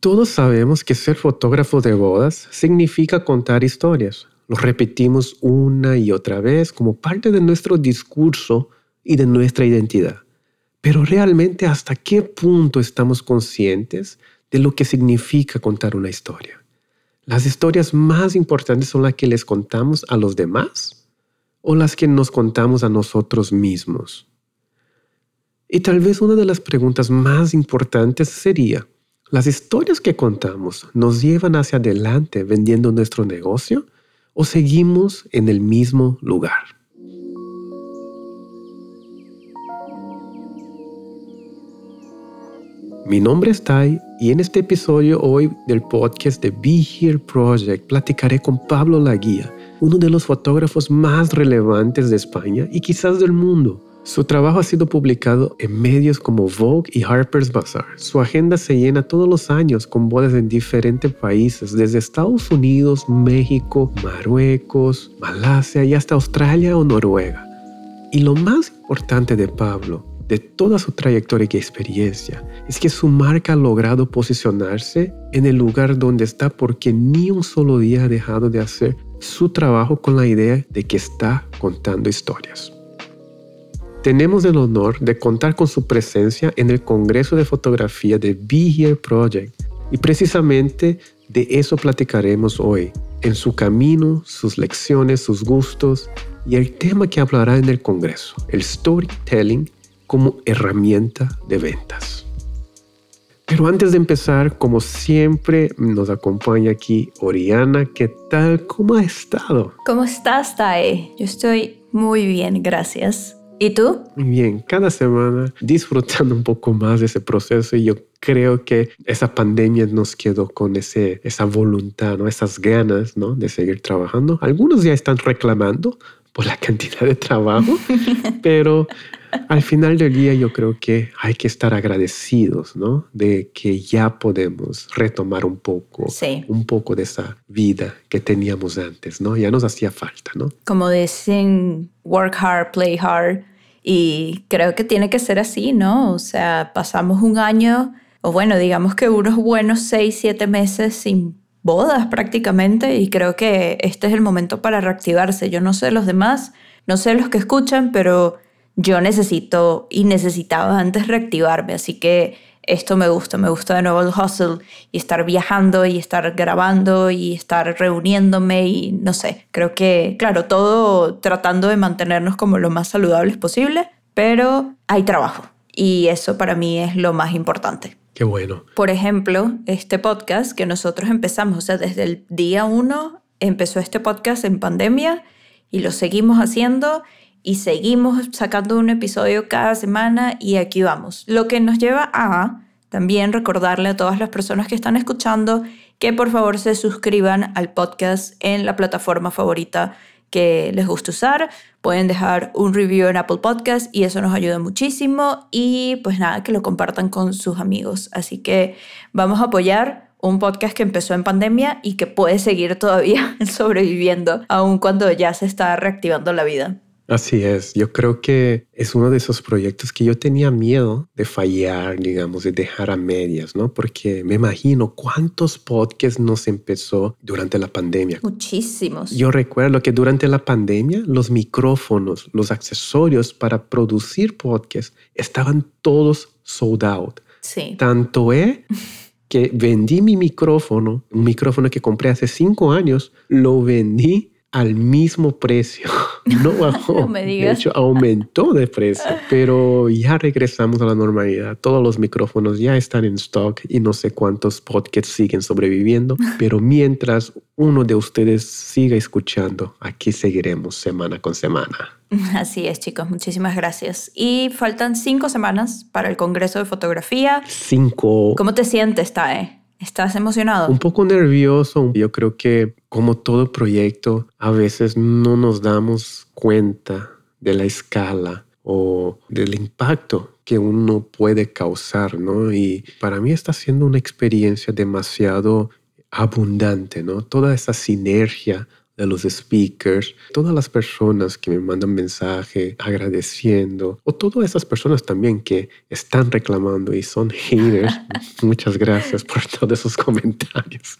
Todos sabemos que ser fotógrafo de bodas significa contar historias. Lo repetimos una y otra vez como parte de nuestro discurso y de nuestra identidad. Pero realmente hasta qué punto estamos conscientes de lo que significa contar una historia. ¿Las historias más importantes son las que les contamos a los demás o las que nos contamos a nosotros mismos? Y tal vez una de las preguntas más importantes sería, ¿las historias que contamos nos llevan hacia adelante vendiendo nuestro negocio o seguimos en el mismo lugar? Mi nombre es Tai y en este episodio hoy del podcast de Be Here Project platicaré con Pablo Laguía, uno de los fotógrafos más relevantes de España y quizás del mundo. Su trabajo ha sido publicado en medios como Vogue y Harper's Bazaar. Su agenda se llena todos los años con bodas en diferentes países, desde Estados Unidos, México, Marruecos, Malasia y hasta Australia o Noruega. Y lo más importante de Pablo de toda su trayectoria y experiencia es que su marca ha logrado posicionarse en el lugar donde está porque ni un solo día ha dejado de hacer su trabajo con la idea de que está contando historias. Tenemos el honor de contar con su presencia en el Congreso de Fotografía de Be Here Project y precisamente de eso platicaremos hoy, en su camino, sus lecciones, sus gustos y el tema que hablará en el Congreso, el storytelling como herramienta de ventas. Pero antes de empezar, como siempre, nos acompaña aquí Oriana. ¿Qué tal? ¿Cómo ha estado? ¿Cómo estás, Tae? Yo estoy muy bien, gracias. ¿Y tú? Bien, cada semana disfrutando un poco más de ese proceso y yo creo que esa pandemia nos quedó con ese, esa voluntad, ¿no? esas ganas ¿no? de seguir trabajando. Algunos ya están reclamando por la cantidad de trabajo, pero al final del día yo creo que hay que estar agradecidos, ¿no? De que ya podemos retomar un poco, un poco de esa vida que teníamos antes, ¿no? Ya nos hacía falta, ¿no? Como dicen, work hard, play hard. Y creo que tiene que ser así, ¿no? O sea, pasamos un año, o bueno, digamos que unos buenos seis, siete meses sin bodas prácticamente, y creo que este es el momento para reactivarse. Yo no sé los demás, no sé los que escuchan, pero yo necesito y necesitaba antes reactivarme, así que esto me gusta, me gusta de nuevo el hustle y estar viajando y estar grabando y estar reuniéndome y no sé, creo que, claro, todo tratando de mantenernos como lo más saludables posible, pero hay trabajo y eso para mí es lo más importante. Qué bueno. Por ejemplo, este podcast que nosotros empezamos, o sea, desde el día uno empezó este podcast en pandemia y lo seguimos haciendo y seguimos sacando un episodio cada semana y aquí vamos. Lo que nos lleva a también recordarle a todas las personas que están escuchando que por favor se suscriban al podcast en la plataforma favorita que les guste usar. Pueden dejar un review en Apple Podcast y eso nos ayuda muchísimo. Y pues nada, que lo compartan con sus amigos. Así que vamos a apoyar un podcast que empezó en pandemia y que puede seguir todavía sobreviviendo, aun cuando ya se está reactivando la vida. Así es, yo creo que es uno de esos proyectos que yo tenía miedo de fallar, digamos, de dejar a medias, ¿no? Porque me imagino cuántos podcasts nos empezó durante la pandemia. Muchísimos. Yo recuerdo que durante la pandemia los micrófonos, los accesorios para producir podcasts estaban todos sold out. Sí. Tanto es que vendí mi micrófono, un micrófono que compré hace cinco años, lo vendí al mismo precio. No bajó. De hecho, aumentó de precio. Pero ya regresamos a la normalidad. Todos los micrófonos ya están en stock y no sé cuántos podcasts siguen sobreviviendo. Pero mientras uno de ustedes siga escuchando, aquí seguiremos semana con semana. Así es, chicos. Muchísimas gracias. Y faltan cinco semanas para el Congreso de Fotografía. Cinco. ¿Cómo te sientes, Tae? ¿Estás emocionado? Un poco nervioso. Yo creo que como todo proyecto, a veces no nos damos cuenta de la escala o del impacto que uno puede causar, ¿no? Y para mí está siendo una experiencia demasiado abundante, ¿no? Toda esa sinergia de los speakers, todas las personas que me mandan mensaje agradeciendo, o todas esas personas también que están reclamando y son haters. Muchas gracias por todos esos comentarios.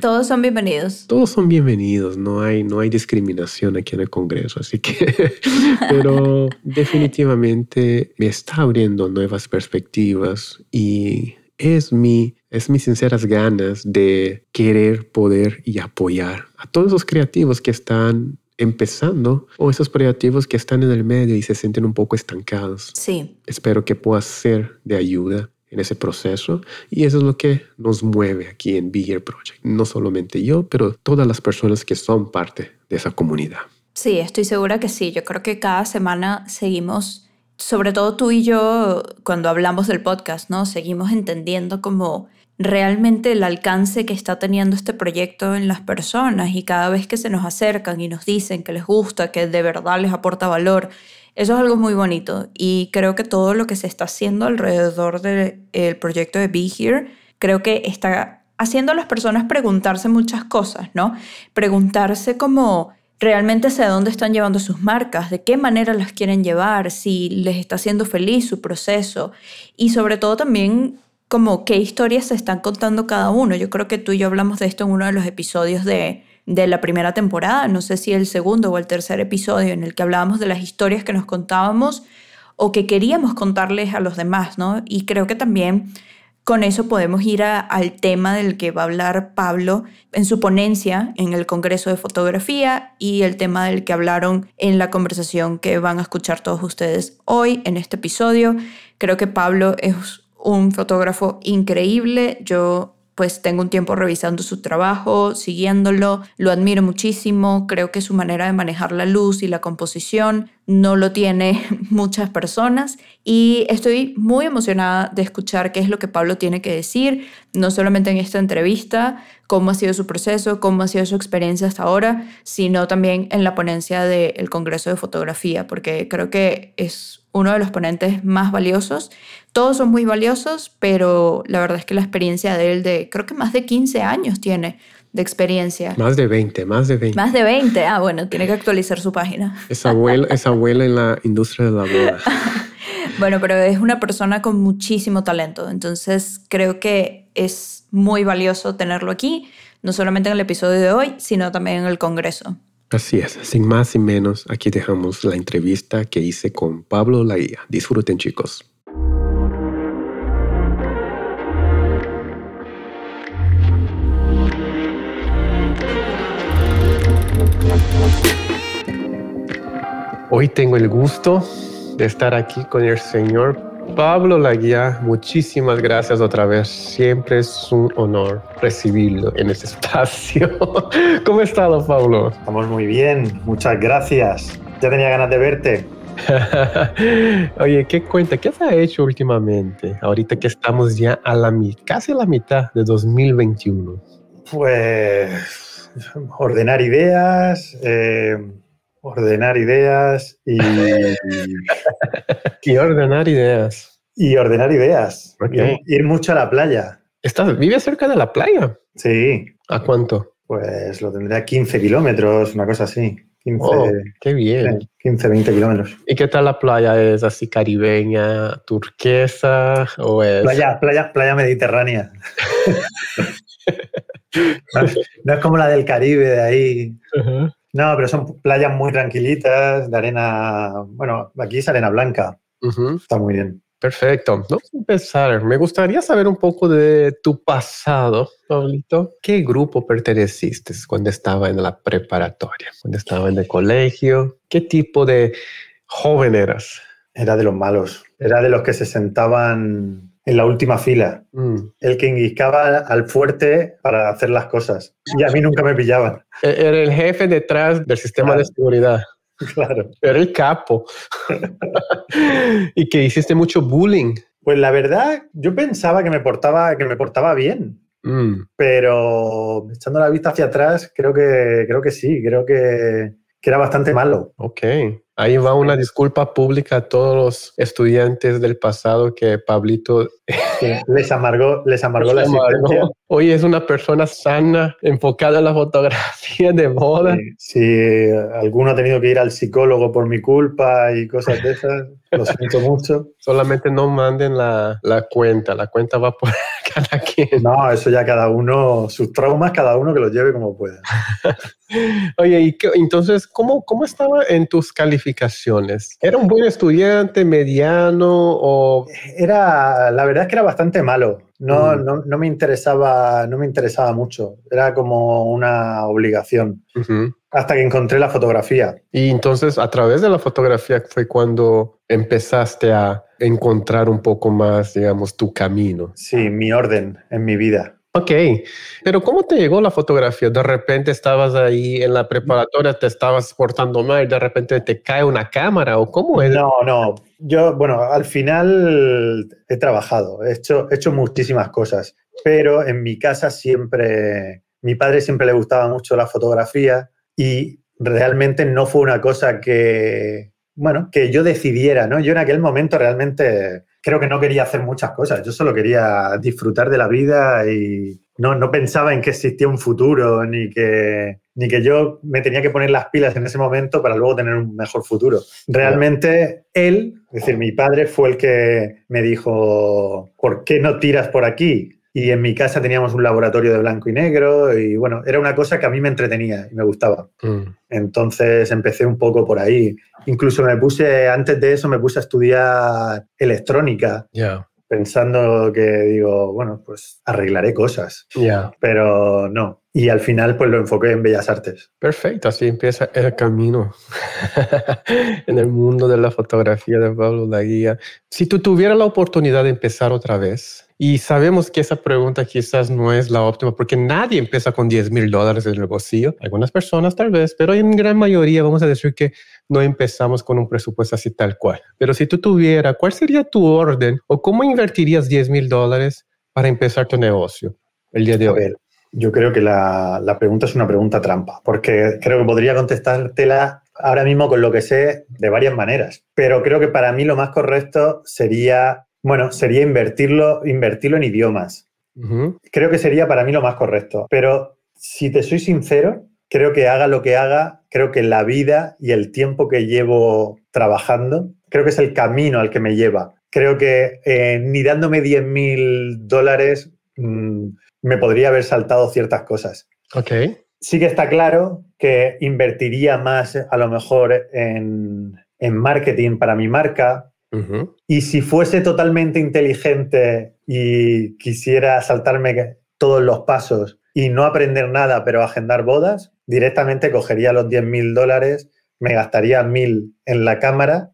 Todos son bienvenidos. Todos son bienvenidos, no hay, no hay discriminación aquí en el Congreso, así que, pero definitivamente me está abriendo nuevas perspectivas y es mi, es mis sinceras ganas de querer, poder y apoyar a todos los creativos que están empezando o esos creativos que están en el medio y se sienten un poco estancados. Sí. Espero que pueda ser de ayuda en ese proceso y eso es lo que nos mueve aquí en Be Here Project. No solamente yo, pero todas las personas que son parte de esa comunidad. Sí, estoy segura que sí. Yo creo que cada semana seguimos sobre todo tú y yo, cuando hablamos del podcast, ¿no? Seguimos entendiendo como realmente el alcance que está teniendo este proyecto en las personas y cada vez que se nos acercan y nos dicen que les gusta, que de verdad les aporta valor, eso es algo muy bonito y creo que todo lo que se está haciendo alrededor del proyecto de Be Here, creo que está haciendo a las personas preguntarse muchas cosas, ¿no? Preguntarse como realmente hacia dónde están llevando sus marcas, de qué manera las quieren llevar, si les está haciendo feliz su proceso y sobre todo también como qué historias se están contando cada uno. Yo creo que tú y yo hablamos de esto en uno de los episodios de, de la primera temporada, no sé si el segundo o el tercer episodio en el que hablábamos de las historias que nos contábamos o que queríamos contarles a los demás, ¿no? Y creo que también con eso podemos ir al tema del que va a hablar Pablo en su ponencia en el Congreso de Fotografía y el tema del que hablaron en la conversación que van a escuchar todos ustedes hoy en este episodio. Creo que Pablo es un fotógrafo increíble. Yo pues tengo un tiempo revisando su trabajo, siguiéndolo, lo admiro muchísimo, creo que su manera de manejar la luz y la composición no lo tiene muchas personas y estoy muy emocionada de escuchar qué es lo que Pablo tiene que decir, no solamente en esta entrevista, cómo ha sido su proceso, cómo ha sido su experiencia hasta ahora, sino también en la ponencia del Congreso de Fotografía, porque creo que es uno de los ponentes más valiosos. Todos son muy valiosos, pero la verdad es que la experiencia de él de, creo que más de 15 años tiene de experiencia. Más de 20, más de 20. Más de 20, ah, bueno, tiene que actualizar su página. Es abuela, es abuela en la industria de la moda. bueno, pero es una persona con muchísimo talento, entonces creo que es muy valioso tenerlo aquí, no solamente en el episodio de hoy, sino también en el Congreso. Así es, sin más y menos, aquí dejamos la entrevista que hice con Pablo Laía. Disfruten chicos. Hoy tengo el gusto de estar aquí con el señor Pablo Laguía, muchísimas gracias otra vez. Siempre es un honor recibirlo en este espacio. ¿Cómo está, Pablo? Estamos muy bien, muchas gracias. Ya tenía ganas de verte. Oye, ¿qué cuenta? ¿Qué se ha hecho últimamente? Ahorita que estamos ya a la casi a la mitad de 2021. Pues ordenar ideas, eh, ordenar ideas y... y ordenar ideas. Y ordenar ideas. Ir, mucho a la playa. ¿Estás, ¿Vives cerca de la playa? Sí. ¿A cuánto? Pues lo tendría 15 kilómetros, una cosa así. 15, qué bien. 15, 20 kilómetros. ¿Y qué tal la playa? ¿Es así caribeña, turquesa o es...? Playa, playa, playa mediterránea. no, es como la del Caribe de ahí. No, pero son playas muy tranquilitas, de arena, bueno, aquí es arena blanca. Está muy bien. Perfecto. Vamos a empezar. Me gustaría saber un poco de tu pasado, Pablito. ¿Qué grupo perteneciste cuando estaba en la preparatoria? Cuando estaba en el colegio? ¿Qué tipo de joven eras? Era de los malos. Era de los que se sentaban en la última fila. Mm. El que enguiscaba al fuerte para hacer las cosas. Y a mí nunca me pillaban. E-, era el jefe detrás del sistema de seguridad. Claro. Era el capo. y que hiciste mucho bullying. Pues la verdad, yo pensaba que me portaba, que me portaba bien. Mm. Pero echando la vista hacia atrás, creo que, creo que sí. Creo que, que era bastante malo. Ok. Ahí va una disculpa pública a todos los estudiantes del pasado que Pablito les amargó, les amargó la existencia. Hoy es una persona sana, enfocada en la fotografía de boda. Si alguno ha tenido que ir al psicólogo por mi culpa y cosas de esas, lo siento mucho. Solamente no manden la, la cuenta, la cuenta va por cada quien. No, eso ya cada uno, sus traumas, cada uno que los lleve como pueda. Oye, y entonces, ¿cómo, ¿cómo estaba en tus calificaciones? ¿Era un buen estudiante, mediano o...? Era, la verdad es que era bastante malo. No, mm. no, no, me interesaba, no me interesaba mucho. Era como una obligación. Hasta que encontré la fotografía. Y entonces, a través de la fotografía fue cuando empezaste a encontrar un poco más, digamos, tu camino. Sí, mi orden en mi vida. Ok, pero ¿cómo te llegó la fotografía? De repente estabas ahí en la preparatoria, te estabas portando mal, de repente te cae una cámara o cómo es? No, no. Yo, bueno, al final he trabajado, he hecho, he hecho muchísimas cosas, pero en mi casa siempre, mi padre siempre le gustaba mucho la fotografía y realmente no fue una cosa que, bueno, que yo decidiera, ¿no? Yo en aquel momento realmente creo que no quería hacer muchas cosas, yo solo quería disfrutar de la vida y no, no pensaba en que existía un futuro, ni que, ni que yo me tenía que poner las pilas en ese momento para luego tener un mejor futuro. Realmente él, es decir, mi padre fue el que me dijo, ¿por qué no tiras por aquí? Y en mi casa teníamos un laboratorio de blanco y negro y bueno, era una cosa que a mí me entretenía y me gustaba. Mm. Entonces empecé un poco por ahí. Incluso me puse, antes de eso, me puse a estudiar electrónica. Pensando que digo, bueno, pues arreglaré cosas. Pero no. Y al final, pues lo enfoqué en Bellas Artes. Perfecto, así empieza el camino en el mundo de la fotografía de Pablo Laguía. Si tú tuvieras la oportunidad de empezar otra vez, y sabemos que esa pregunta quizás no es la óptima porque nadie empieza con 10 mil dólares en el bolsillo. Algunas personas tal vez, pero en gran mayoría vamos a decir que no empezamos con un presupuesto así tal cual. Pero si tú tuvieras, ¿cuál sería tu orden o cómo invertirías 10 mil dólares para empezar tu negocio el día de hoy? yo creo que la, la pregunta es una pregunta trampa, porque creo que podría contestártela ahora mismo con lo que sé de varias maneras. Pero creo que para mí lo más correcto sería bueno, sería invertirlo, invertirlo en idiomas. Creo que sería para mí lo más correcto. Pero si te soy sincero, creo que haga lo que haga, creo que la vida y el tiempo que llevo trabajando, creo que es el camino al que me lleva. Creo que eh, ni dándome 10 mil dólares mm, me podría haber saltado ciertas cosas. Ok. Sí que está claro que invertiría más a lo mejor en, en marketing para mi marca, y si fuese totalmente inteligente y quisiera saltarme todos los pasos y no aprender nada, pero agendar bodas, directamente cogería los 10 mil dólares, me gastaría mil en la cámara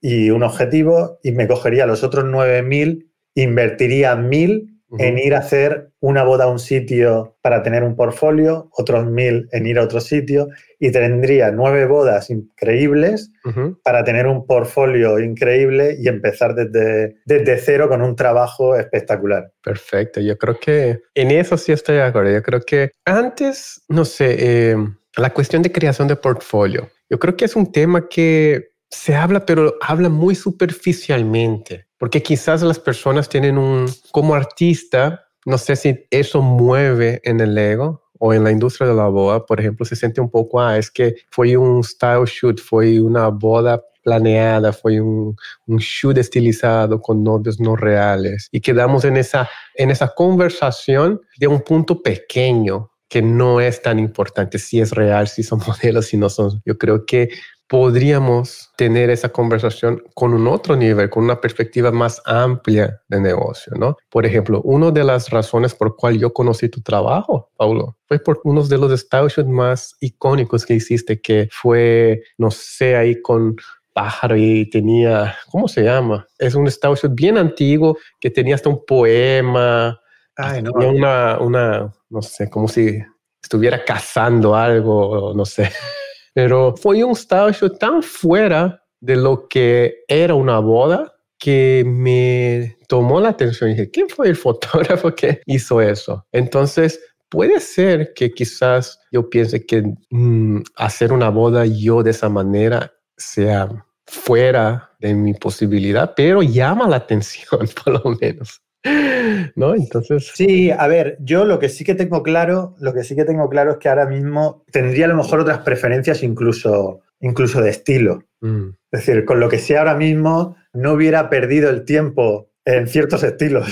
y un objetivo y me cogería los otros 9 mil, invertiría mil en ir a hacer una boda a un sitio para tener un portfolio, otros mil en ir a otro sitio y tendría nueve bodas increíbles para tener un portfolio increíble y empezar desde, desde cero con un trabajo espectacular. Perfecto, yo creo que en eso sí estoy de acuerdo. Yo creo que antes, no sé, eh, la cuestión de creación de portfolio, yo creo que es un tema que se habla, pero habla muy superficialmente, porque quizás las personas tienen un, como artista, no sé si eso mueve en el ego o en la industria de la boda, por ejemplo, se siente un poco, ah, es que fue un style shoot, fue una boda planeada, fue un, un, shoot estilizado con novios no reales y quedamos en esa, en esa conversación de un punto pequeño que no es tan importante si es real, si son modelos, si no son. Yo creo que podríamos tener esa conversación con un otro nivel, con una perspectiva más amplia de negocio, ¿no? Por ejemplo, una de las razones por cual yo conocí tu trabajo, Paulo, fue por uno de los style más icónicos que hiciste, que fue, no sé, ahí con pájaro y tenía, ¿cómo se llama? Es un style bien antiguo que tenía hasta un poema, Ay, no. una, una, no sé, como si estuviera cazando algo, no sé. Pero fue un style show tan fuera de lo que era una boda que me tomó la atención y dije, ¿quién fue el fotógrafo que hizo eso? Entonces, puede ser que quizás yo piense que mm, hacer una boda yo de esa manera sea fuera de mi posibilidad, pero llama la atención por lo menos. ¿No? Entonces. Sí, a ver, yo lo que sí que tengo claro, lo que sí que tengo claro es que ahora mismo tendría a lo mejor otras preferencias incluso, incluso de estilo. Mm. Es decir, con lo que sé ahora mismo, no hubiera perdido el tiempo en ciertos estilos.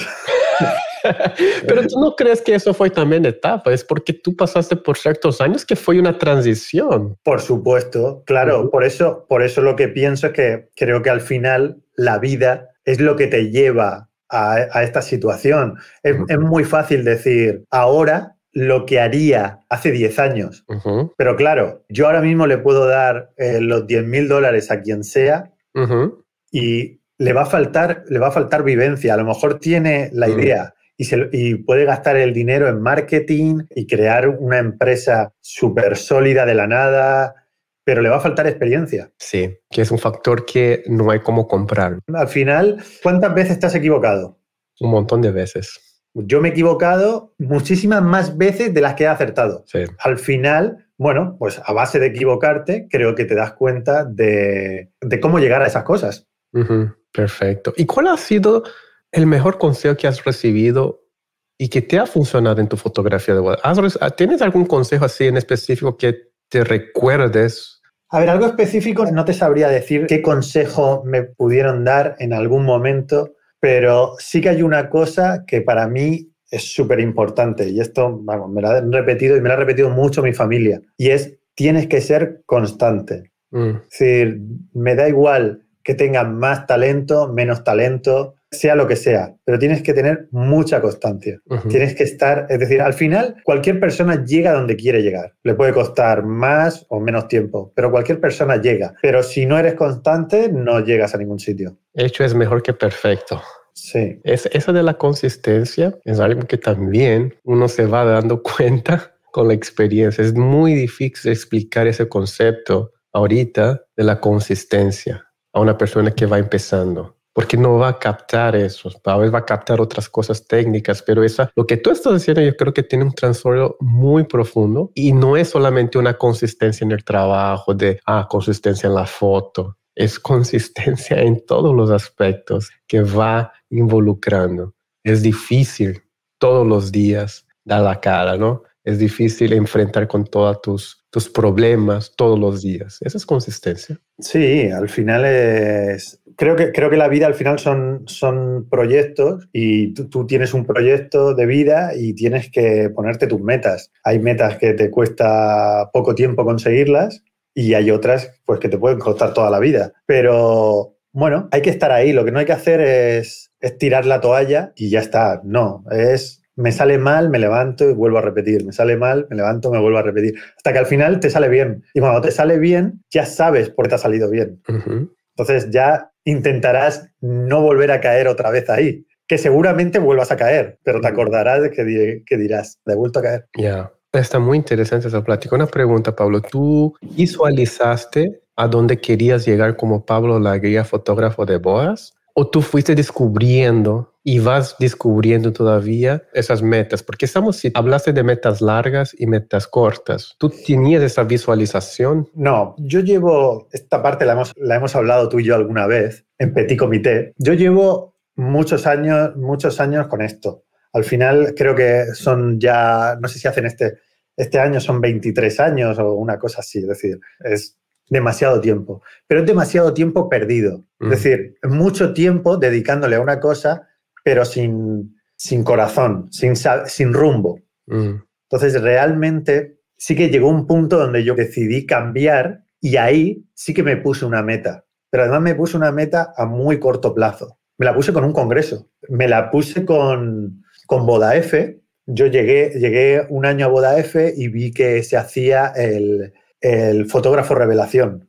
Pero tú no crees que eso fue también etapa, es porque tú pasaste por ciertos años que fue una transición. Por supuesto, claro, por eso, por eso lo que pienso es que creo que al final la vida es lo que te lleva a, esta situación. Es, muy fácil decir ahora lo que haría hace 10 años. Pero claro, yo ahora mismo le puedo dar eh, los 10 mil dólares a quien sea y le va, a faltar, le va a faltar vivencia. A lo mejor tiene la idea y, se, y puede gastar el dinero en marketing y crear una empresa súper sólida de la nada pero le va a faltar experiencia. Sí, que es un factor que no hay cómo comprar. Al final, ¿cuántas veces te has equivocado? Un montón de veces. Yo me he equivocado muchísimas más veces de las que he acertado. Sí. Al final, bueno, pues a base de equivocarte, creo que te das cuenta de, cómo llegar a esas cosas. Perfecto. ¿Y cuál ha sido el mejor consejo que has recibido y que te ha funcionado en tu fotografía de boda? ¿Tienes algún consejo así en específico que te recuerdes a ver, algo específico no te sabría decir qué consejo me pudieron dar en algún momento, pero sí que hay una cosa que para mí es súper importante y esto, vamos, me lo han repetido y me lo ha repetido mucho mi familia y es tienes que ser constante. Mm. Es decir, me da igual que tengas más talento, menos talento, sea lo que sea, pero tienes que tener mucha constancia. Tienes que estar, es decir, al final cualquier persona llega donde quiere llegar. Le puede costar más o menos tiempo, pero cualquier persona llega. Pero si no eres constante, no llegas a ningún sitio. Hecho es mejor que perfecto. Sí. Es, eso de la consistencia es algo que también uno se va dando cuenta con la experiencia. Es muy difícil explicar ese concepto ahorita de la consistencia a una persona que va empezando porque no va a captar eso, a veces va a captar otras cosas técnicas, pero esa, lo que tú estás diciendo yo creo que tiene un trastorno muy profundo y no es solamente una consistencia en el trabajo de, ah, consistencia en la foto, es consistencia en todos los aspectos que va involucrando. Es difícil todos los días dar la cara, ¿no? Es difícil enfrentar con todos tus, tus problemas todos los días. Esa es consistencia. Sí, al final es, creo que, creo que la vida al final son, son proyectos y tú, tienes un proyecto de vida y tienes que ponerte tus metas. Hay metas que te cuesta poco tiempo conseguirlas y hay otras pues que te pueden costar toda la vida. Pero bueno, hay que estar ahí. Lo que no hay que hacer es, es tirar la toalla y ya está. No, es me sale mal, me levanto y vuelvo a repetir. Me sale mal, me levanto, me vuelvo a repetir. Hasta que al final te sale bien. Y cuando te sale bien, ya sabes por qué te ha salido bien. Entonces ya intentarás no volver a caer otra vez ahí, que seguramente vuelvas a caer, pero te acordarás de que, dirás, de vuelto a caer. Ya, está muy interesante esa plática. Una pregunta, Pablo, ¿tú visualizaste a dónde querías llegar como Pablo la guía fotógrafo de boas? ¿O tú fuiste descubriendo y vas descubriendo todavía esas metas? Porque estamos, si hablaste de metas largas y metas cortas, ¿tú tenías esa visualización? No, yo llevo, esta parte la hemos, la hemos hablado tú y yo alguna vez en Petit Comité. Yo llevo muchos años, muchos años con esto. Al final creo que son ya, no sé si hacen este, este año son 23 años o una cosa así, es decir, es demasiado tiempo, pero es demasiado tiempo perdido. Es mm. decir, mucho tiempo dedicándole a una cosa, pero sin, sin corazón, sin, sin rumbo. Mm. Entonces, realmente sí que llegó un punto donde yo decidí cambiar y ahí sí que me puse una meta. Pero además me puse una meta a muy corto plazo. Me la puse con un congreso. Me la puse con, con Boda F. Yo llegué, llegué un año a Boda F y vi que se hacía el, el fotógrafo revelación.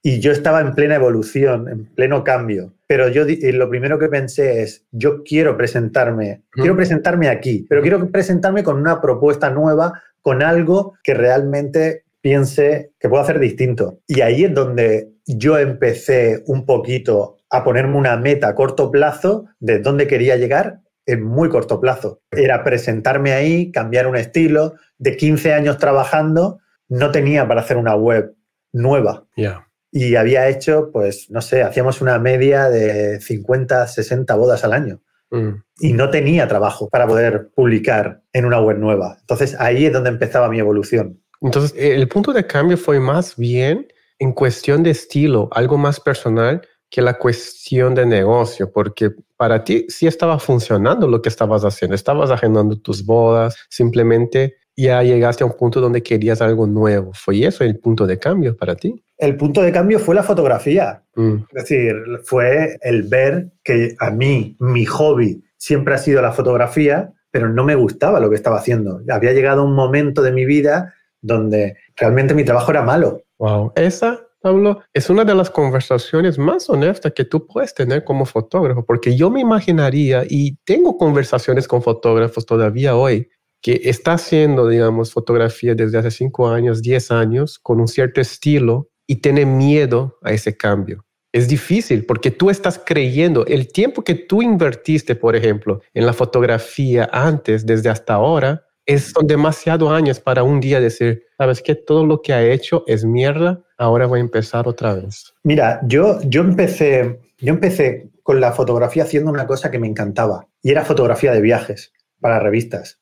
Y yo estaba en plena evolución, en pleno cambio. Pero yo lo primero que pensé es, yo quiero presentarme, quiero presentarme aquí, pero quiero presentarme con una propuesta nueva, con algo que realmente piense que puedo hacer distinto. Y ahí es donde yo empecé un poquito a ponerme una meta a corto plazo de dónde quería llegar en muy corto plazo. Era presentarme ahí, cambiar un estilo. De 15 años trabajando, no tenía para hacer una web nueva. Ya. Y había hecho, pues, no sé, hacíamos una media de 50, 60 bodas al año. Mm. Y no tenía trabajo para poder publicar en una web nueva. Entonces ahí es donde empezaba mi evolución. Entonces, el punto de cambio fue más bien en cuestión de estilo, algo más personal que la cuestión de negocio, porque para ti sí estaba funcionando lo que estabas haciendo, estabas agendando tus bodas, simplemente ya llegaste a un punto donde querías algo nuevo. ¿Fue eso el punto de cambio para ti? El punto de cambio fue la fotografía. Mm, Es decir, fue el ver que a mí, mi hobby siempre ha sido la fotografía, pero no me gustaba lo que estaba haciendo. Había llegado un momento de mi vida donde realmente mi trabajo era malo. Wow. Esa, Pablo, es una de las conversaciones más honestas que tú puedes tener como fotógrafo, porque yo me imaginaría, y tengo conversaciones con fotógrafos todavía hoy, que está haciendo, digamos, fotografía desde hace 5 años, 10 años, con un cierto estilo y tiene miedo a ese cambio. Es difícil porque tú estás creyendo el tiempo que tú invertiste, por ejemplo, en la fotografía antes, desde hasta ahora, es, son demasiados años para un día decir, sabes que todo lo que ha hecho es mierda, ahora voy a empezar otra vez. Mira, yo, yo, empecé, yo empecé con la fotografía haciendo una cosa que me encantaba y era fotografía de viajes para revistas.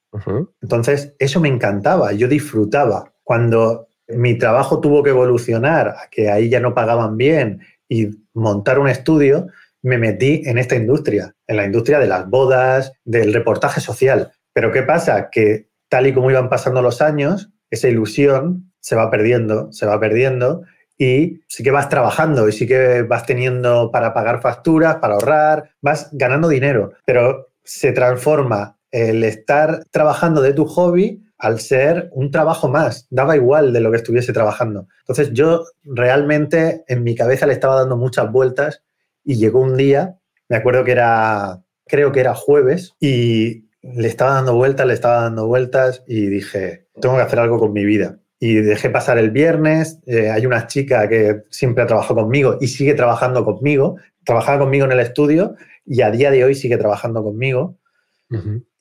Entonces, eso me encantaba, yo disfrutaba. Cuando mi trabajo tuvo que evolucionar, a que ahí ya no pagaban bien y montar un estudio, me metí en esta industria, en la industria de las bodas, del reportaje social. Pero ¿qué pasa? Que tal y como iban pasando los años, esa ilusión se va perdiendo, se va perdiendo y sí que vas trabajando y sí que vas teniendo para pagar facturas, para ahorrar, vas ganando dinero, pero se transforma el estar trabajando de tu hobby al ser un trabajo más, daba igual de lo que estuviese trabajando. Entonces yo realmente en mi cabeza le estaba dando muchas vueltas y llegó un día, me acuerdo que era, creo que era jueves, y le estaba dando vueltas, le estaba dando vueltas y dije, tengo que hacer algo con mi vida. Y dejé pasar el viernes, eh, hay una chica que siempre ha trabajado conmigo y sigue trabajando conmigo, trabajaba conmigo en el estudio y a día de hoy sigue trabajando conmigo.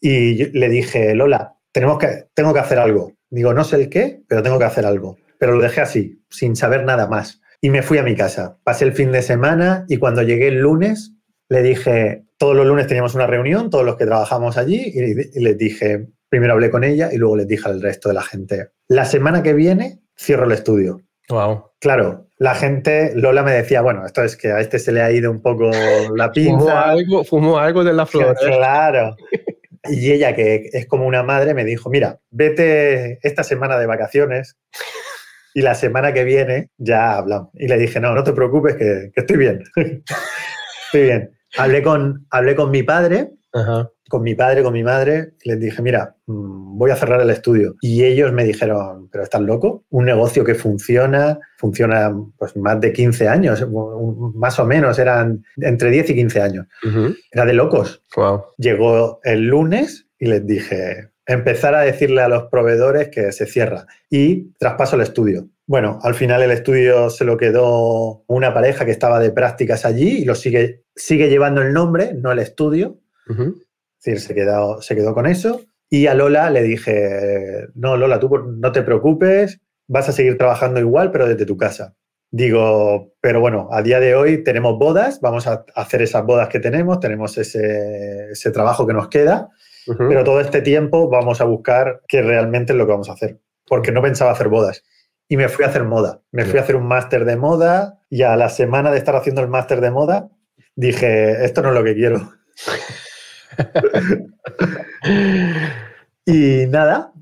Y le dije, Lola, tenemos que, tengo que hacer algo. Digo, no sé el qué, pero tengo que hacer algo. Pero lo dejé así, sin saber nada más. Y me fui a mi casa. Pasé el fin de semana y cuando llegué el lunes, le dije, todos los lunes teníamos una reunión, todos los que trabajamos allí, y, les dije, primero hablé con ella y luego les dije al resto de la gente, la semana que viene cierro el estudio. Wow. Claro, la gente, Lola me decía, bueno, esto es que a este se le ha ido un poco la Fumó pinza. algo, fumó algo de la flor. ¿eh? Claro. Y ella, que es como una madre, me dijo, mira, vete esta semana de vacaciones y la semana que viene ya hablamos. Y le dije, no, no te preocupes, que, estoy bien. estoy bien. Hablé con, hablé con mi padre, Ajá. con mi padre, con mi madre, les dije, mira, mm, voy a cerrar el estudio. Y ellos me dijeron, pero estás loco, un negocio que funciona, funciona pues más de 15 años, más o menos, eran entre 10 y 15 años. Era de locos. Wow. Llegó el lunes y les dije, empezar a decirle a los proveedores que se cierra y traspaso el estudio. Bueno, al final el estudio se lo quedó una pareja que estaba de prácticas allí y lo sigue, sigue llevando el nombre, no el estudio. Es decir, se quedó, se quedó con eso. Y a Lola le dije, no, Lola, tú no te preocupes, vas a seguir trabajando igual, pero desde tu casa. Digo, pero bueno, a día de hoy tenemos bodas, vamos a hacer esas bodas que tenemos, tenemos ese, ese trabajo que nos queda, pero todo este tiempo vamos a buscar qué realmente es lo que vamos a hacer, porque no pensaba hacer bodas. Y me fui a hacer moda, me fui a hacer un máster de moda y a la semana de estar haciendo el máster de moda dije, esto no es lo que quiero. Y nada,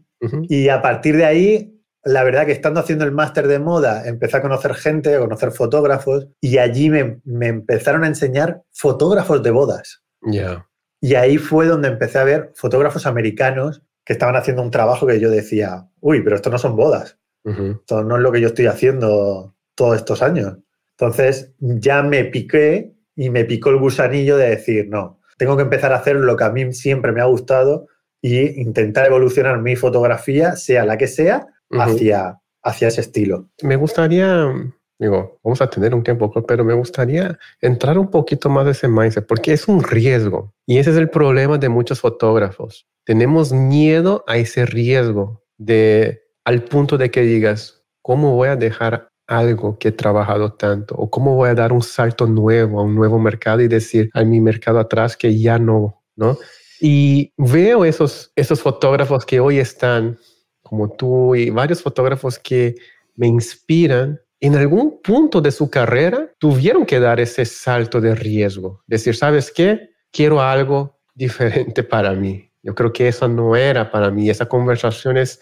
y a partir de ahí, la verdad que estando haciendo el máster de moda, empecé a conocer gente, a conocer fotógrafos, y allí me, me empezaron a enseñar fotógrafos de bodas. Ya. Y ahí fue donde empecé a ver fotógrafos americanos que estaban haciendo un trabajo que yo decía, uy, pero esto no son bodas, esto no es lo que yo estoy haciendo todos estos años. Entonces ya me piqué y me picó el gusanillo de decir, no, tengo que empezar a hacer lo que a mí siempre me ha gustado y intentar evolucionar mi fotografía, sea la que sea, hacia, hacia ese estilo. Me gustaría digo, vamos a tener un tiempo, pero me gustaría entrar un poquito más de ese mindset, porque es un riesgo. Y ese es el problema de muchos fotógrafos. Tenemos miedo a ese riesgo de al punto de que digas, ¿cómo voy a dejar algo que he trabajado tanto? ¿O cómo voy a dar un salto nuevo a un nuevo mercado y decir a mi mercado atrás que ya no, ¿no? Y veo esos, esos fotógrafos que hoy están, como tú y varios fotógrafos que me inspiran, en algún punto de su carrera tuvieron que dar ese salto de riesgo. Decir, ¿sabes qué? Quiero algo diferente para mí. Yo creo que eso no era para mí. Esa conversación es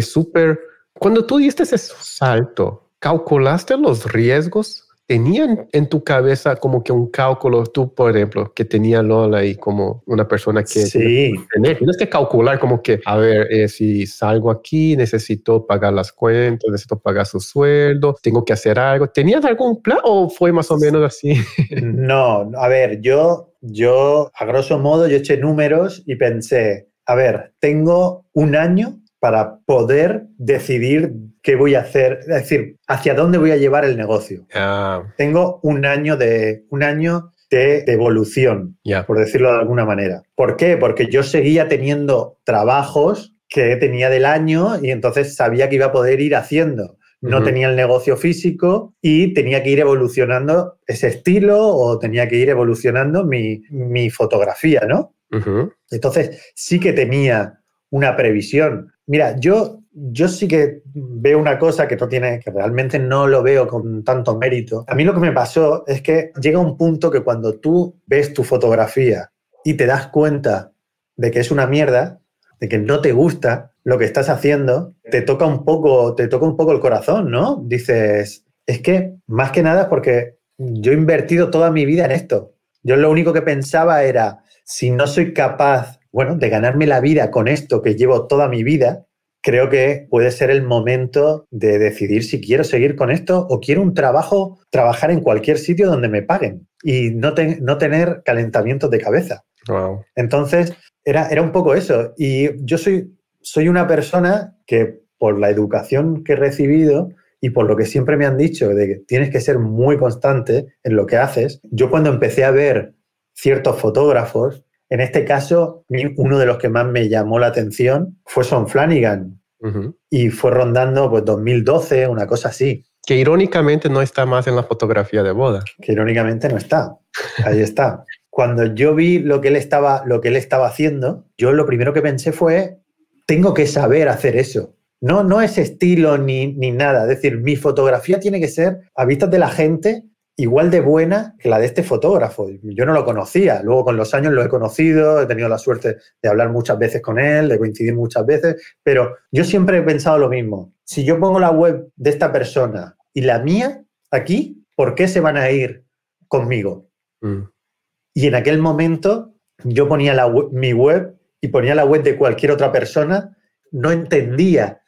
súper... Cuando tú diste ese salto, ¿calculaste los riesgos tenían en tu cabeza como que un cálculo, tú por ejemplo, que tenía Lola y como una persona que sí. tienes que calcular como que, a ver, eh, si salgo aquí, necesito pagar las cuentas, necesito pagar su sueldo, tengo que hacer algo. ¿Tenías algún plan o fue más o menos así? no, a ver, yo, yo a grosso modo, yo eché números y pensé, a ver, tengo un año para poder decidir qué voy a hacer, es decir, hacia dónde voy a llevar el negocio. Tengo un año de, un año de, evolución, por decirlo de alguna manera. ¿Por qué? Porque yo seguía teniendo trabajos que tenía del año y entonces sabía que iba a poder ir haciendo. No tenía el negocio físico y tenía que ir evolucionando ese estilo o tenía que ir evolucionando mi, fotografía, ¿no? Entonces sí que tenía una previsión. Mira, yo, yo sí que veo una cosa que no tiene, que realmente no lo veo con tanto mérito. A mí lo que me pasó es que llega un punto que cuando tú ves tu fotografía y te das cuenta de que es una mierda, de que no te gusta lo que estás haciendo, te toca un poco, te toca un poco el corazón, ¿no? Dices, es que más que nada es porque yo he invertido toda mi vida en esto. Yo lo único que pensaba era, si no soy capaz bueno, de ganarme la vida con esto que llevo toda mi vida, creo que puede ser el momento de decidir si quiero seguir con esto o quiero un trabajo, trabajar en cualquier sitio donde me paguen y no, no tener calentamientos de cabeza. Entonces, era, era un poco eso. Y yo soy, soy una persona que por la educación que he recibido y por lo que siempre me han dicho de que tienes que ser muy constante en lo que haces, yo cuando empecé a ver ciertos fotógrafos, en este caso, uno de los que más me llamó la atención fue Son Flanagan. Y fue rondando pues 2012, una cosa así. Que irónicamente no está más en la fotografía de boda. Que irónicamente no está. Ahí está. Cuando yo vi lo que él estaba, lo que él estaba haciendo, yo lo primero que pensé fue, tengo que saber hacer eso. No, no es estilo ni, ni nada. Es decir, mi fotografía tiene que ser a vistas de la gente igual de buena que la de este fotógrafo. Yo no lo conocía, luego con los años lo he conocido, he tenido la suerte de hablar muchas veces con él, de coincidir muchas veces, pero yo siempre he pensado lo mismo. Si yo pongo la web de esta persona y la mía aquí, ¿por qué se van a ir conmigo? Mm. Y en aquel momento yo ponía la mi web y ponía la web de cualquier otra persona, no entendía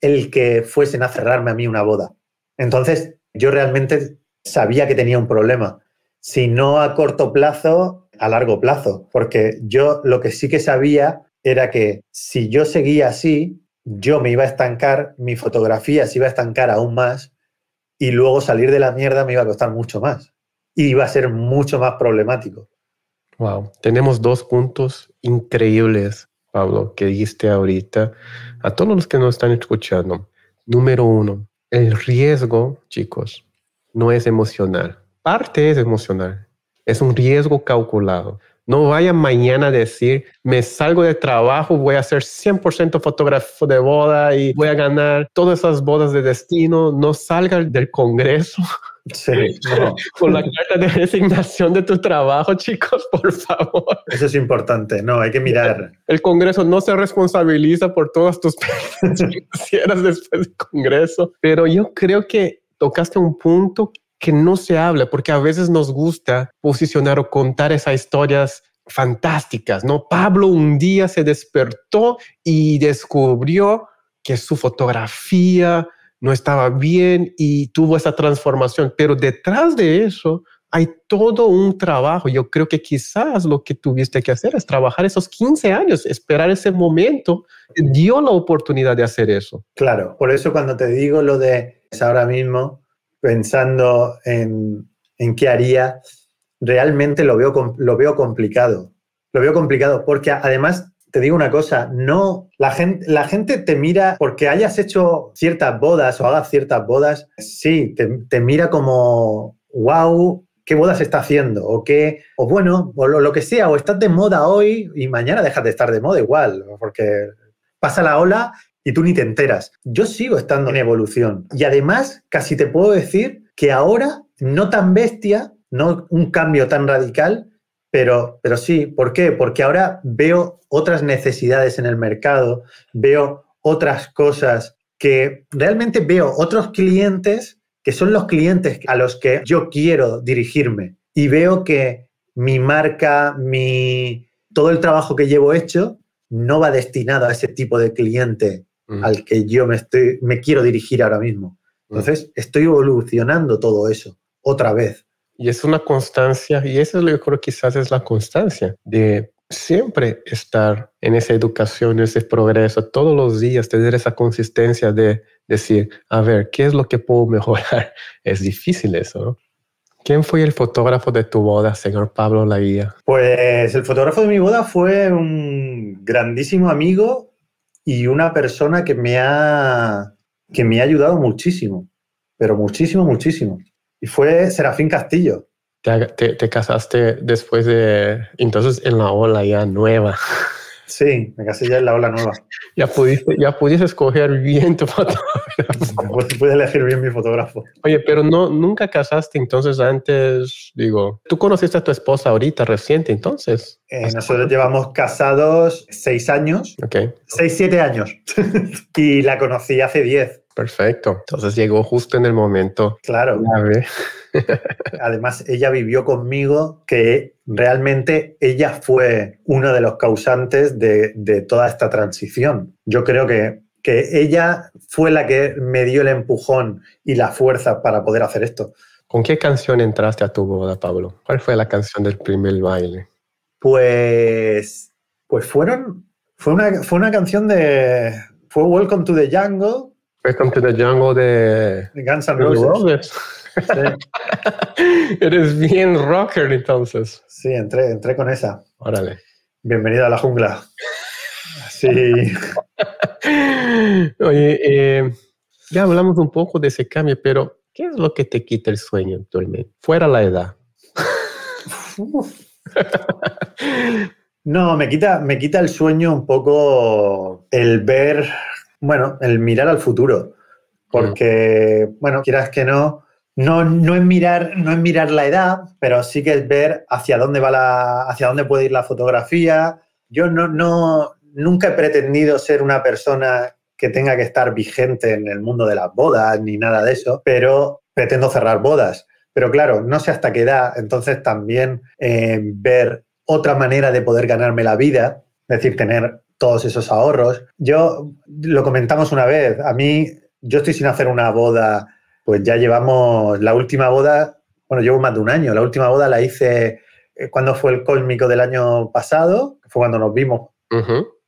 el que fuesen a cerrarme a mí una boda. Entonces, yo realmente sabía que tenía un problema. Si no a corto plazo, a largo plazo. Porque yo lo que sí que sabía era que si yo seguía así, yo me iba a estancar, mi fotografía se iba a estancar aún más y luego salir de la mierda me iba a costar mucho más. Y iba a ser mucho más problemático. Wow, tenemos dos puntos increíbles, Pablo, que dijiste ahorita a todos los que nos están escuchando. Número uno, el riesgo, chicos, no es emocional. Parte es emocional. Es un riesgo calculado. No vaya mañana a decir, me salgo de trabajo, voy a ser 100% fotógrafo de boda y voy a ganar todas esas bodas de destino. No salga del Congreso sí, con la carta de resignación de tu trabajo, chicos, por favor. Eso es importante, no, hay que mirar. El Congreso no se responsabiliza por todas tus financieras después del Congreso, pero yo creo que tocaste un punto que no se habla, porque a veces nos gusta posicionar o contar esas historias fantásticas, ¿no? Pablo un día se despertó y descubrió que su fotografía no estaba bien y tuvo esa transformación, pero detrás de eso hay todo un trabajo. Yo creo que quizás lo que tuviste que hacer es trabajar esos 15 años, esperar ese momento, dio la oportunidad de hacer eso. Claro, por eso cuando te digo lo de ahora mismo, pensando en, en qué haría, realmente lo veo, lo veo complicado. Lo veo complicado porque además te digo una cosa, no, la gente, la gente te mira porque hayas hecho ciertas bodas o hagas ciertas bodas, sí, te, mira como, wow, qué bodas está haciendo, o qué, o bueno, o lo, que sea, o estás de moda hoy y mañana dejas de estar de moda igual, porque pasa la ola y tú ni te enteras. Yo sigo estando en evolución y además casi te puedo decir que ahora, no tan bestia, no un cambio tan radical, pero, pero sí, ¿por qué? Porque ahora veo otras necesidades en el mercado, veo otras cosas que realmente veo otros clientes que son los clientes a los que yo quiero dirigirme y veo que mi marca, mi, todo el trabajo que llevo hecho no va destinado a ese tipo de cliente mm. al que yo me, estoy, me quiero dirigir ahora mismo. Mm. Entonces, estoy evolucionando todo eso otra vez. Y es una constancia, y eso es lo que creo quizás es la constancia de siempre estar en esa educación, en ese progreso, todos los días tener esa consistencia de decir, a ver, ¿qué es lo que puedo mejorar? Es difícil eso, ¿no? ¿Quién fue el fotógrafo de tu boda, señor Pablo Laguía? Pues el fotógrafo de mi boda fue un grandísimo amigo y una persona que me ha, que me ha ayudado muchísimo, pero muchísimo, muchísimo. Y fue Serafín Castillo. Te, casaste después de, entonces en la ola ya nueva. Sí, me casé ya en la ola nueva. Ya pudiste, ya pudiste escoger bien tu fotógrafo. Pude elegir bien mi fotógrafo. Oye, pero no, nunca casaste entonces antes, digo, tú conociste a tu esposa ahorita reciente entonces. Eh, nosotros llevamos casados seis años. Ok. Seis, siete años. y la conocí hace diez. Perfecto. Entonces llegó justo en el momento. Claro. Además, ella vivió conmigo que realmente ella fue uno de los causantes de, toda esta transición. Yo creo que, que ella fue la que me dio el empujón y la fuerza para poder hacer esto. ¿Con qué canción entraste a tu boda, Pablo? ¿Cuál fue la canción del primer baile? Pues, pues fueron, fue una, fue una canción de, fue Welcome to the Jungle Welcome to the jungle de, Guns N' Roses. Eres bien rocker entonces. Sí, entré, entré con esa. Órale. Bienvenido a la jungla. Sí. Oye, eh, ya hablamos un poco de ese cambio, pero ¿qué es lo que te quita el sueño actualmente? Fuera la edad. no, me quita, me quita el sueño un poco el ver bueno, el mirar al futuro. Porque, bueno, quieras que no, no, no, es mirar, no es mirar la edad, pero sí que es ver hacia dónde va la, hacia dónde puede ir la fotografía. Yo no, no, nunca he pretendido ser una persona que tenga que estar vigente en el mundo de las bodas ni nada de eso, pero pretendo cerrar bodas. Pero claro, no sé hasta qué edad, entonces también eh, ver otra manera de poder ganarme la vida, es decir, tener todos esos ahorros. Yo lo comentamos una vez, a mí yo estoy sin hacer una boda, pues ya llevamos la última boda, bueno, llevo más de un año, la última boda la hice eh, cuando fue el cósmico del año pasado, fue cuando nos vimos,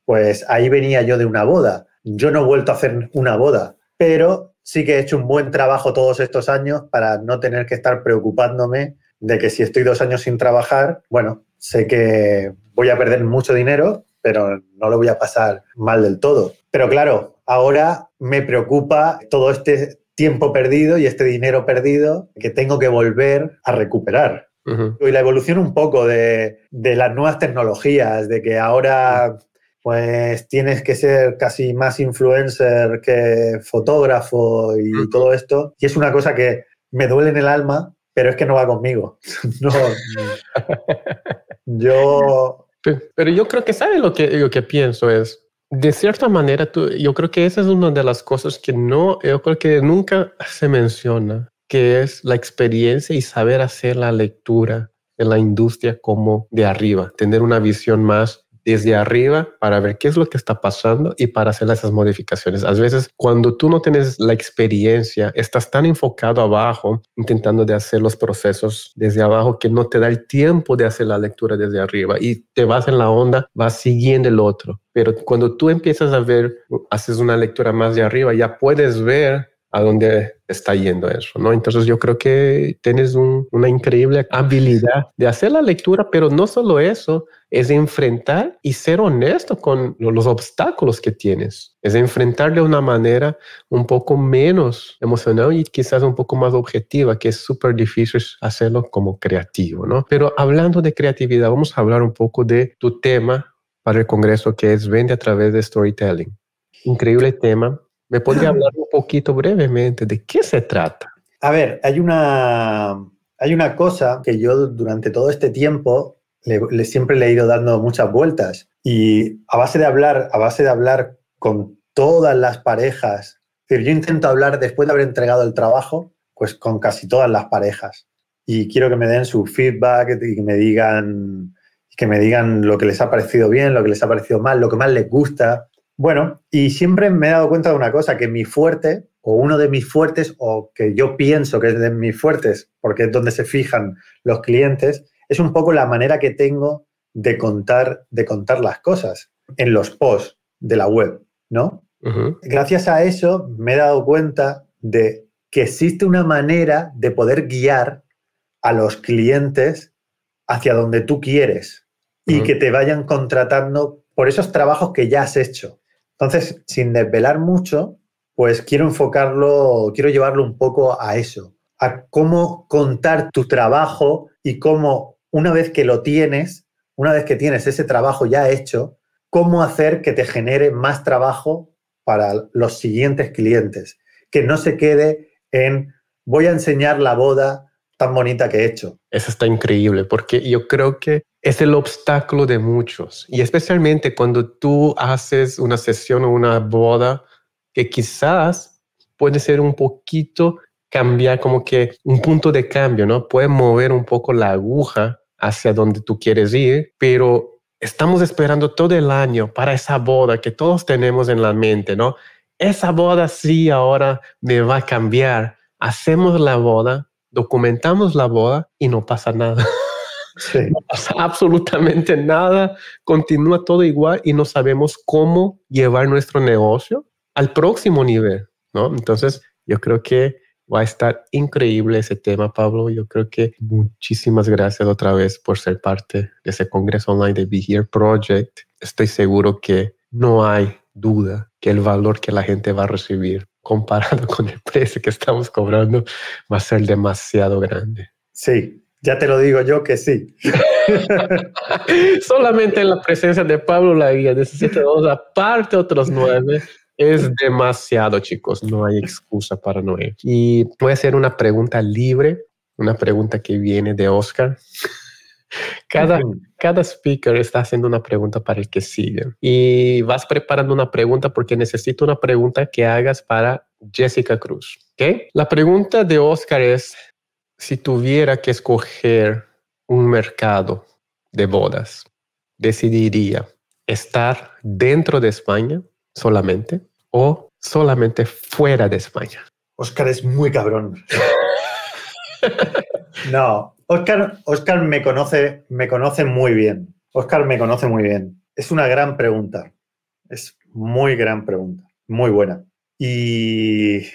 pues ahí venía yo de una boda. Yo no he vuelto a hacer una boda, pero sí que he hecho un buen trabajo todos estos años para no tener que estar preocupándome de que si estoy dos años sin trabajar, bueno, sé que voy a perder mucho dinero, pero no lo voy a pasar mal del todo. Pero claro, ahora me preocupa todo este tiempo perdido y este dinero perdido que tengo que volver a recuperar. Y la evolución un poco de, las nuevas tecnologías, de que ahora pues tienes que ser casi más influencer que fotógrafo y todo esto. Y es una cosa que me duele en el alma, pero es que no va conmigo. no. Yo pero yo creo que, ¿sabe lo que, lo que pienso? Es, de cierta manera, tú, yo creo que esa es una de las cosas que no, yo creo que nunca se menciona, que es la experiencia y saber hacer la lectura en la industria como de arriba, tener una visión más desde arriba para ver qué es lo que está pasando y para hacer esas modificaciones. A veces cuando tú no tienes la experiencia, estás tan enfocado abajo intentando de hacer los procesos desde abajo que no te da el tiempo de hacer la lectura desde arriba y te vas en la onda, vas siguiendo el otro. Pero cuando tú empiezas a ver, haces una lectura más de arriba, ya puedes ver a dónde está yendo eso, ¿no? Entonces yo creo que tienes una increíble habilidad de hacer la lectura, pero no solo eso, es enfrentar y ser honesto con los obstáculos que tienes. Es enfrentar de una manera un poco menos emocional y quizás un poco más objetiva, que es súper difícil hacerlo como creativo, ¿no? Pero hablando de creatividad, vamos a hablar un poco de tu tema para el Congreso, que es Vende a través de Storytelling. Increíble tema. ¿Me podría hablar un poquito brevemente de qué se trata? A ver, hay una, hay una cosa que yo durante todo este tiempo le, siempre le he ido dando muchas vueltas y a base de hablar, a base de hablar con todas las parejas, yo intento hablar después de haber entregado el trabajo, pues con casi todas las parejas y quiero que me den su feedback y que me digan que me digan lo que les ha parecido bien, lo que les ha parecido mal, lo que más les gusta. Bueno, y siempre me he dado cuenta de una cosa, que mi fuerte, o uno de mis fuertes, o que yo pienso que es de mis fuertes, porque es donde se fijan los clientes, es un poco la manera que tengo de contar, de contar las cosas en los posts de la web, ¿no? Gracias a eso me he dado cuenta de que existe una manera de poder guiar a los clientes hacia donde tú quieres y que te vayan contratando por esos trabajos que ya has hecho. Entonces, sin desvelar mucho, pues quiero enfocarlo, quiero llevarlo un poco a eso, a cómo contar tu trabajo y cómo una vez que lo tienes, una vez que tienes ese trabajo ya hecho, cómo hacer que te genere más trabajo para los siguientes clientes, que no se quede en voy a enseñar la boda tan bonita que he hecho. Eso está increíble, porque yo creo que es el obstáculo de muchos, y especialmente cuando tú haces una sesión o una boda que quizás puede ser un poquito cambiar como que un punto de cambio, ¿no? Puede mover un poco la aguja hacia donde tú quieres ir, pero estamos esperando todo el año para esa boda que todos tenemos en la mente, ¿no? Esa boda sí ahora me va a cambiar. Hacemos la boda, documentamos la boda y no pasa nada. No pasa absolutamente nada, continúa todo igual y no sabemos cómo llevar nuestro negocio al próximo nivel, ¿no? Entonces, yo creo que Va a estar increíble ese tema, Pablo. Yo creo que muchísimas gracias otra vez por ser parte de ese Congreso Online de Be Here Project. Estoy seguro que no hay duda que el valor que la gente va a recibir comparado con el precio que estamos cobrando va a ser demasiado grande. Sí, ya te lo digo yo que sí. Solamente en la presencia de Pablo la guía necesitamos aparte otros nueve es demasiado, chicos. No hay excusa para no ir. Y voy a hacer una pregunta libre, una pregunta que viene de Oscar. Cada, cada speaker está haciendo una pregunta para el que sigue. Y vas preparando una pregunta porque necesito una pregunta que hagas para Jessica Cruz. ¿okay? La pregunta de Oscar es, si tuviera que escoger un mercado de bodas, ¿decidiría estar dentro de España solamente o solamente fuera de España? Oscar es muy cabrón. no, Oscar, Oscar me, conoce, me conoce muy bien. Oscar me conoce muy bien. Es una gran pregunta. Es muy gran pregunta. Muy buena. Y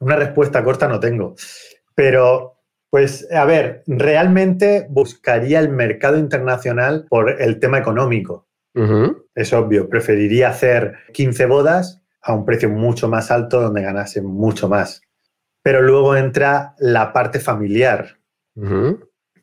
una respuesta corta no tengo. Pero, pues, a ver, realmente buscaría el mercado internacional por el tema económico. Es obvio, preferiría hacer 15 bodas a un precio mucho más alto donde ganase mucho más. Pero luego entra la parte familiar,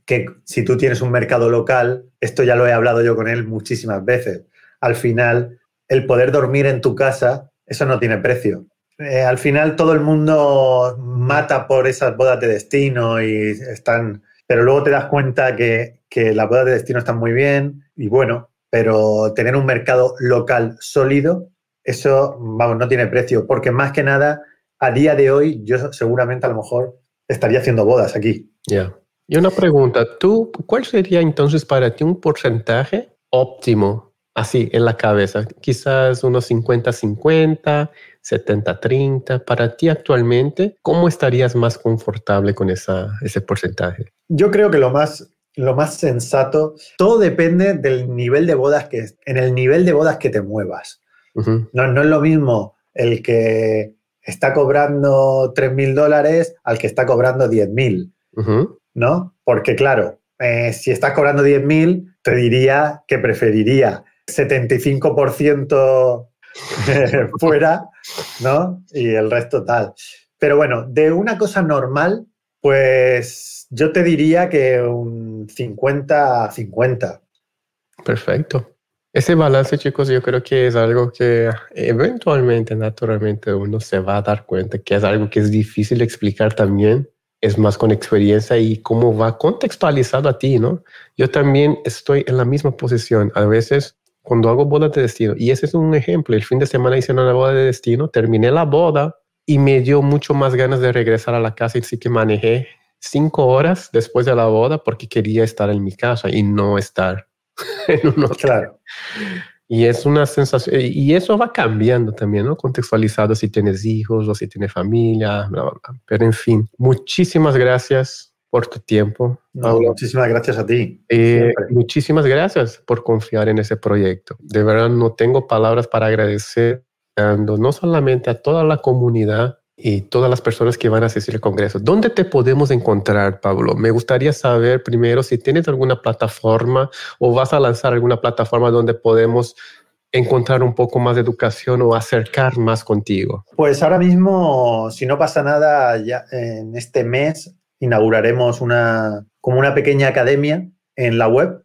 que si tú tienes un mercado local, esto ya lo he hablado yo con él muchísimas veces, al final el poder dormir en tu casa, eso no tiene precio. Eh, al final todo el mundo mata por esas bodas de destino y están, pero luego te das cuenta que, que las bodas de destino están muy bien y bueno, pero tener un mercado local sólido, eso, vamos, no tiene precio, porque más que nada, a día de hoy, yo seguramente a lo mejor estaría haciendo bodas aquí. Ya. Y una pregunta, ¿tú cuál sería entonces para ti un porcentaje óptimo, así en la cabeza? Quizás unos 50-50, 70-30. Para ti actualmente, ¿cómo estarías más confortable con esa, ese porcentaje? Yo creo que lo más lo más sensato. Todo depende del nivel de bodas que en el nivel de bodas que te muevas. no, no, es lo mismo el que está cobrando 3.000 dólares al que está cobrando 10.000, ¿no? Porque claro, eh, si estás cobrando 10.000, te diría que preferiría 75% fuera, ¿no? Y el resto tal. Pero bueno, de una cosa normal, pues yo te diría que un 50-50. Perfecto. Ese balance, chicos, yo creo que es algo que eventualmente, naturalmente, uno se va a dar cuenta que es algo que es difícil explicar también. Es más con experiencia y cómo va contextualizado a ti, ¿no? Yo también estoy en la misma posición. A veces cuando hago bodas de destino, y ese es un ejemplo, el fin de semana hice una boda de destino, terminé la boda y me dio mucho más ganas de regresar a la casa y sí que manejé cinco horas después de la boda porque quería estar en mi casa y no estar en un hotel. Claro. Y es una sensación, y eso va cambiando también, ¿no? Contextualizado si tienes hijos o si tienes familia, Pero en fin, muchísimas gracias por tu tiempo. muchísimas gracias a ti. Eh, muchísimas gracias por confiar en ese proyecto. De verdad, no tengo palabras para agradecer no solamente a toda la comunidad y todas las personas que van a asistir al Congreso. ¿Dónde te podemos encontrar, Pablo? Me gustaría saber primero si tienes alguna plataforma o vas a lanzar alguna plataforma donde podemos encontrar un poco más de educación o acercar más contigo. Pues ahora mismo, si no pasa nada, ya en este mes inauguraremos una, como una pequeña academia en la web.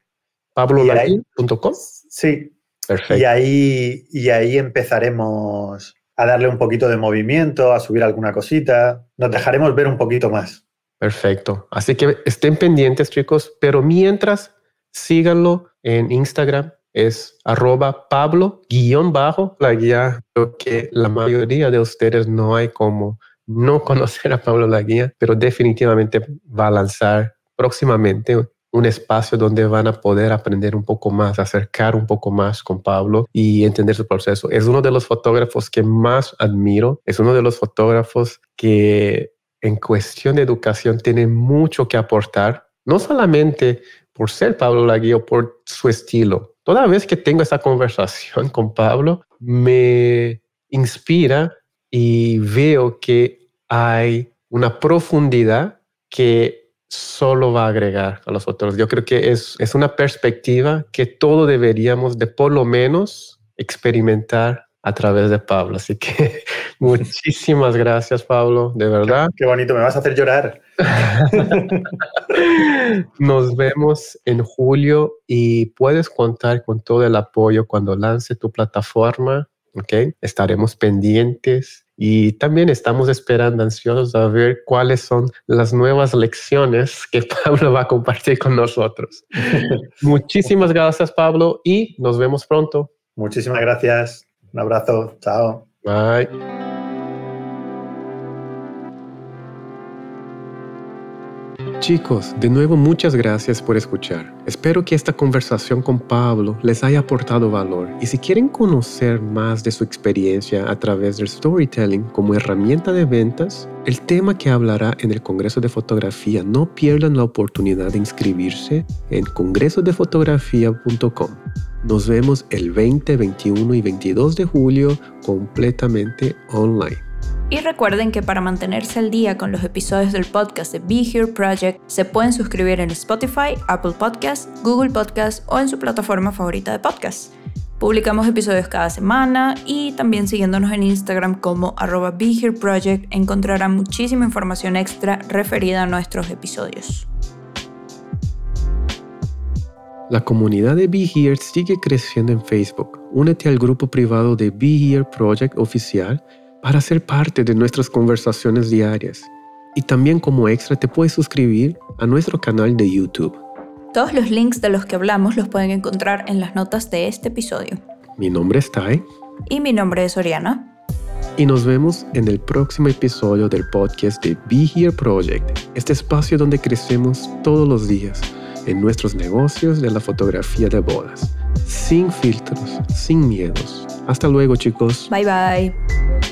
pablolagui.com. Sí. Perfecto. Y ahí, y ahí empezaremos a darle un poquito de movimiento, a subir alguna cosita. Nos dejaremos ver un poquito más. Perfecto. Así que estén pendientes, chicos, pero mientras síganlo en Instagram, es arroba Pablo guion bajo la guía. Creo que la mayoría de ustedes no hay como no conocer a Pablo Laguía, pero definitivamente va a lanzar próximamente un espacio donde van a poder aprender un poco más, acercar un poco más con Pablo y entender su proceso. Es uno de los fotógrafos que más admiro, es uno de los fotógrafos que en cuestión de educación tiene mucho que aportar, no solamente por ser Pablo Laguía por su estilo. Toda vez que tengo esa conversación con Pablo, me inspira y veo que hay una profundidad que solo va a agregar a los otros. Yo creo que es, es una perspectiva que todos deberíamos de por lo menos experimentar a través de Pablo. Así que muchísimas gracias, Pablo, de verdad. Qué, bonito, me vas a hacer llorar. Nos vemos en julio y puedes contar con todo el apoyo cuando lance tu plataforma. ¿ok? Estaremos pendientes y también estamos esperando ansiosos a ver cuáles son las nuevas lecciones que Pablo va a compartir con nosotros. Muchísimas gracias, Pablo, y nos vemos pronto. Muchísimas gracias. Un abrazo. Chao. Bye. Chicos, de nuevo muchas gracias por escuchar. Espero que esta conversación con Pablo les haya aportado valor y si quieren conocer más de su experiencia a través del storytelling como herramienta de ventas, el tema que hablará en el Congreso de Fotografía, no pierdan la oportunidad de inscribirse en congresodefotografía.com. Nos vemos el 20, 21 y 22 de julio completamente online. Y recuerden que para mantenerse al día con los episodios del podcast de Be Here Project, se pueden suscribir en Spotify, Apple Podcasts, Google Podcasts o en su plataforma favorita de podcast. Publicamos episodios cada semana y también siguiéndonos en Instagram como arroba Be Here Project encontrarán muchísima información extra referida a nuestros episodios. La comunidad de Be Here sigue creciendo en Facebook. Únete al grupo privado de Be Here Project oficial para ser parte de nuestras conversaciones diarias. Y también como extra te puedes suscribir a nuestro canal de YouTube. Todos los links de los que hablamos los pueden encontrar en las notas de este episodio. Mi nombre es Tai. Y mi nombre es Oriana. Y nos vemos en el próximo episodio del podcast de Be Here Project, este espacio donde crecemos todos los días en nuestros negocios de la fotografía de bodas, sin filtros, sin miedos. Hasta luego chicos. Bye bye.